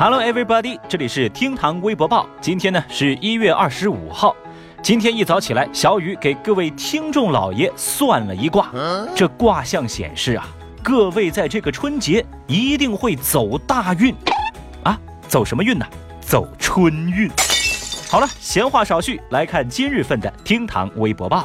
Hello everybody，这里是厅堂微博报。今天呢是一月二十五号。今天一早起来，小雨给各位听众老爷算了一卦。这卦象显示啊，各位在这个春节一定会走大运啊！走什么运呢？走春运。好了，闲话少叙，来看今日份的厅堂微博报。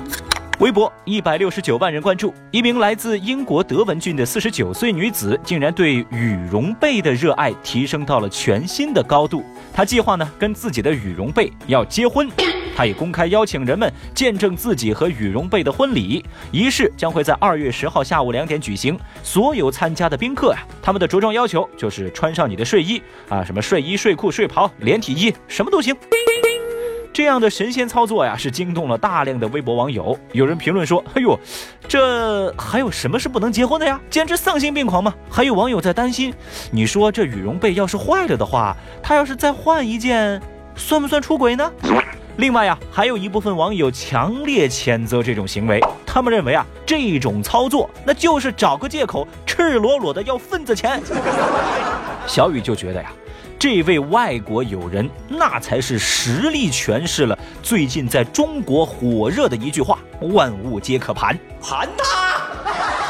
微博一百六十九万人关注，一名来自英国德文郡的四十九岁女子，竟然对羽绒被的热爱提升到了全新的高度。她计划呢跟自己的羽绒被要结婚，她也公开邀请人们见证自己和羽绒被的婚礼。仪式将会在二月十号下午两点举行。所有参加的宾客呀，他们的着装要求就是穿上你的睡衣啊，什么睡衣、睡裤、睡袍、连体衣，什么都行。这样的神仙操作呀，是惊动了大量的微博网友。有人评论说：“哎呦，这还有什么是不能结婚的呀？简直丧心病狂嘛！”还有网友在担心：“你说这羽绒被要是坏了的话，他要是再换一件，算不算出轨呢？”另外呀，还有一部分网友强烈谴责这种行为，他们认为啊，这种操作那就是找个借口，赤裸裸的要份子钱。小雨就觉得呀。这位外国友人，那才是实力诠释了最近在中国火热的一句话：“万物皆可盘，盘他。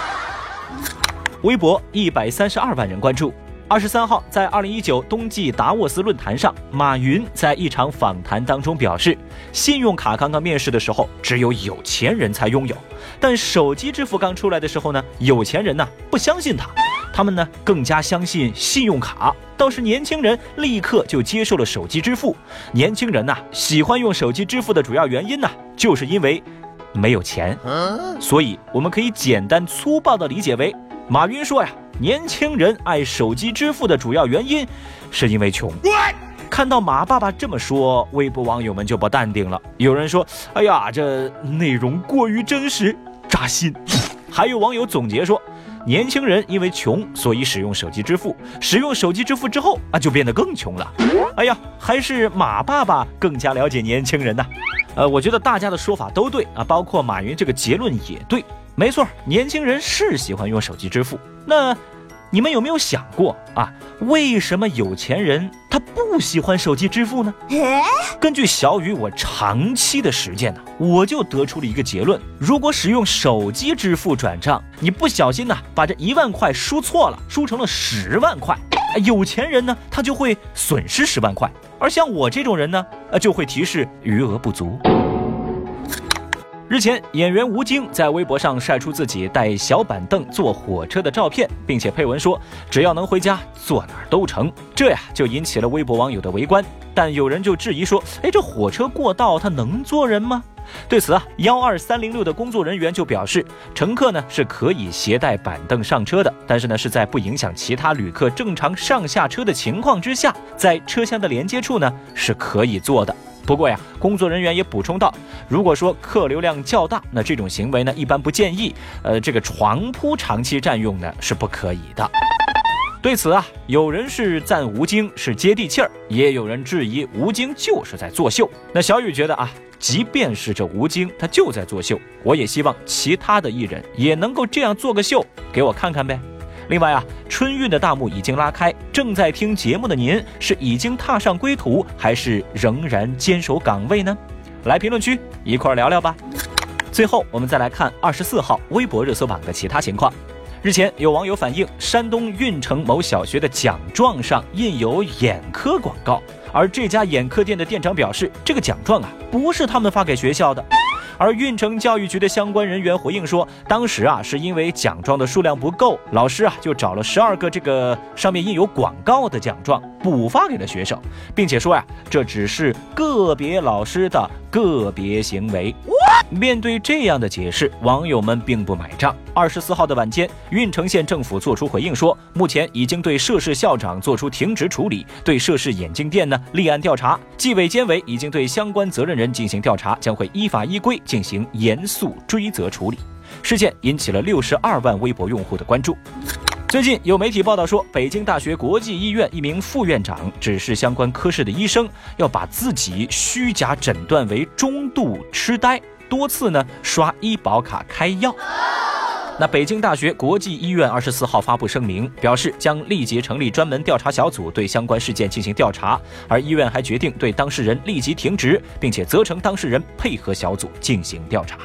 ”微博一百三十二万人关注。二十三号，在二零一九冬季达沃斯论坛上，马云在一场访谈当中表示，信用卡刚刚面世的时候，只有有钱人才拥有；但手机支付刚出来的时候呢，有钱人呢不相信它。他们呢更加相信信用卡，倒是年轻人立刻就接受了手机支付。年轻人呐喜欢用手机支付的主要原因呢，就是因为没有钱。所以我们可以简单粗暴的理解为，马云说呀，年轻人爱手机支付的主要原因是因为穷。看到马爸爸这么说，微博网友们就不淡定了。有人说，哎呀，这内容过于真实，扎心。还有网友总结说。年轻人因为穷，所以使用手机支付。使用手机支付之后啊，就变得更穷了。哎呀，还是马爸爸更加了解年轻人呐。呃，我觉得大家的说法都对啊，包括马云这个结论也对。没错，年轻人是喜欢用手机支付。那。你们有没有想过啊？为什么有钱人他不喜欢手机支付呢？根据小雨我长期的实践呢，我就得出了一个结论：如果使用手机支付转账，你不小心呢把这一万块输错了，输成了十万块，有钱人呢他就会损失十万块，而像我这种人呢，呃就会提示余额不足。日前，演员吴京在微博上晒出自己带小板凳坐火车的照片，并且配文说：“只要能回家，坐哪儿都成。”这呀，就引起了微博网友的围观。但有人就质疑说：“哎，这火车过道，它能坐人吗？”对此啊，幺二三零六的工作人员就表示，乘客呢是可以携带板凳上车的，但是呢是在不影响其他旅客正常上下车的情况之下，在车厢的连接处呢是可以坐的。不过呀，工作人员也补充到，如果说客流量较大，那这种行为呢，一般不建议。呃，这个床铺长期占用呢，是不可以的。对此啊，有人是赞吴京是接地气儿，也有人质疑吴京就是在作秀。那小雨觉得啊，即便是这吴京他就在作秀，我也希望其他的艺人也能够这样做个秀，给我看看呗。另外啊，春运的大幕已经拉开，正在听节目的您是已经踏上归途，还是仍然坚守岗位呢？来评论区一块聊聊吧。最后，我们再来看二十四号微博热搜榜的其他情况。日前，有网友反映，山东运城某小学的奖状上印有眼科广告，而这家眼科店的店长表示，这个奖状啊，不是他们发给学校的。而运城教育局的相关人员回应说，当时啊是因为奖状的数量不够，老师啊就找了十二个这个上面印有广告的奖状补发给了学生，并且说呀，这只是个别老师的个别行为。面对这样的解释，网友们并不买账。二十四号的晚间，运城县政府作出回应说，目前已经对涉事校长作出停职处理，对涉事眼镜店呢立案调查。纪委监委已经对相关责任人进行调查，将会依法依规进行严肃追责处理。事件引起了六十二万微博用户的关注。最近有媒体报道说，北京大学国际医院一名副院长指示相关科室的医生，要把自己虚假诊断为中度痴呆。多次呢刷医保卡开药，那北京大学国际医院二十四号发布声明，表示将立即成立专门调查小组对相关事件进行调查，而医院还决定对当事人立即停职，并且责成当事人配合小组进行调查。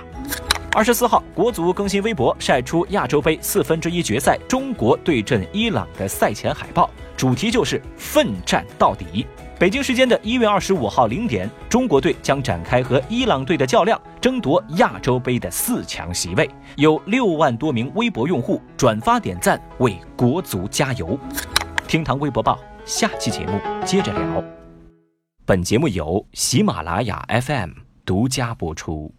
二十四号，国足更新微博，晒出亚洲杯四分之一决赛中国对阵伊朗的赛前海报，主题就是奋战到底。北京时间的一月二十五号零点，中国队将展开和伊朗队的较量，争夺亚洲杯的四强席位。有六万多名微博用户转发点赞，为国足加油。厅堂微博报，下期节目接着聊。本节目由喜马拉雅 FM 独家播出。